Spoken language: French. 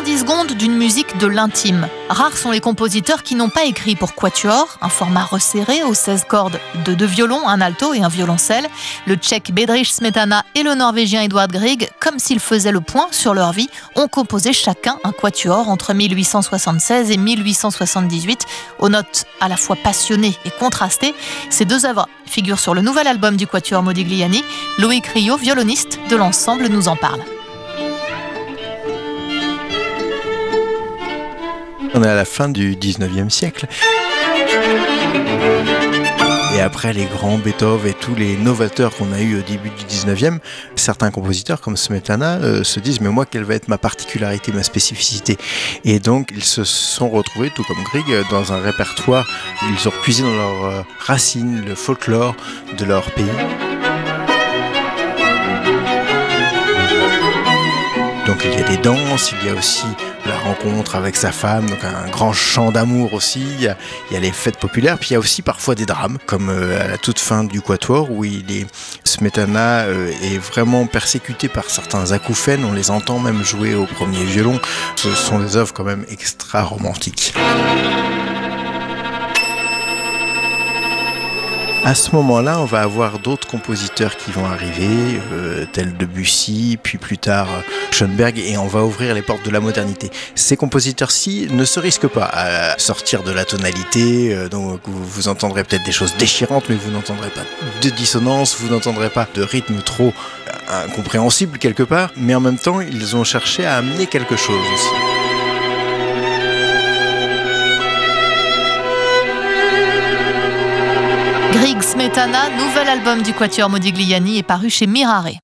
110 secondes d'une musique de l'intime. Rares sont les compositeurs qui n'ont pas écrit pour quatuor, un format resserré aux 16 cordes de deux violons, un alto et un violoncelle. Le tchèque Bedřich Smetana et le norvégien Edward Grieg, comme s'ils faisaient le point sur leur vie, ont composé chacun un quatuor entre 1876 et 1878, aux notes à la fois passionnées et contrastées. Ces deux œuvres figurent sur le nouvel album du quatuor Modigliani. Loïc Rio, violoniste de l'ensemble, nous en parle. On est à la fin du 19e siècle. Et après les grands Beethoven et tous les novateurs qu'on a eu au début du 19e, certains compositeurs comme Smetana euh, se disent mais moi quelle va être ma particularité, ma spécificité? Et donc ils se sont retrouvés, tout comme Grieg, dans un répertoire, ils ont puisé dans leurs euh, racines, le folklore de leur pays. Donc il y a des danses, il y a aussi rencontre avec sa femme, donc un grand chant d'amour aussi. Il y, a, les fêtes populaires, puis il y a aussi parfois des drames, comme euh, à la toute fin du Quatuor, où il est, Smetana euh, est vraiment persécuté par certains acouphènes. On les entend même jouer au premier violon. Ce sont des œuvres quand même extra romantiques. À ce moment-là, on va avoir d'autres compositeurs qui vont arriver, euh, tels Debussy, puis plus tard euh, Schoenberg, et on va ouvrir les portes de la modernité. Ces compositeurs-ci ne se risquent pas à sortir de la tonalité, euh, donc vous, vous entendrez peut-être des choses déchirantes, mais vous n'entendrez pas de dissonance, vous n'entendrez pas de rythme trop incompréhensible quelque part, mais en même temps, ils ont cherché à amener quelque chose aussi. Grieg Smetana, nouvel album du Quatuor Modigliani est paru chez Mirare.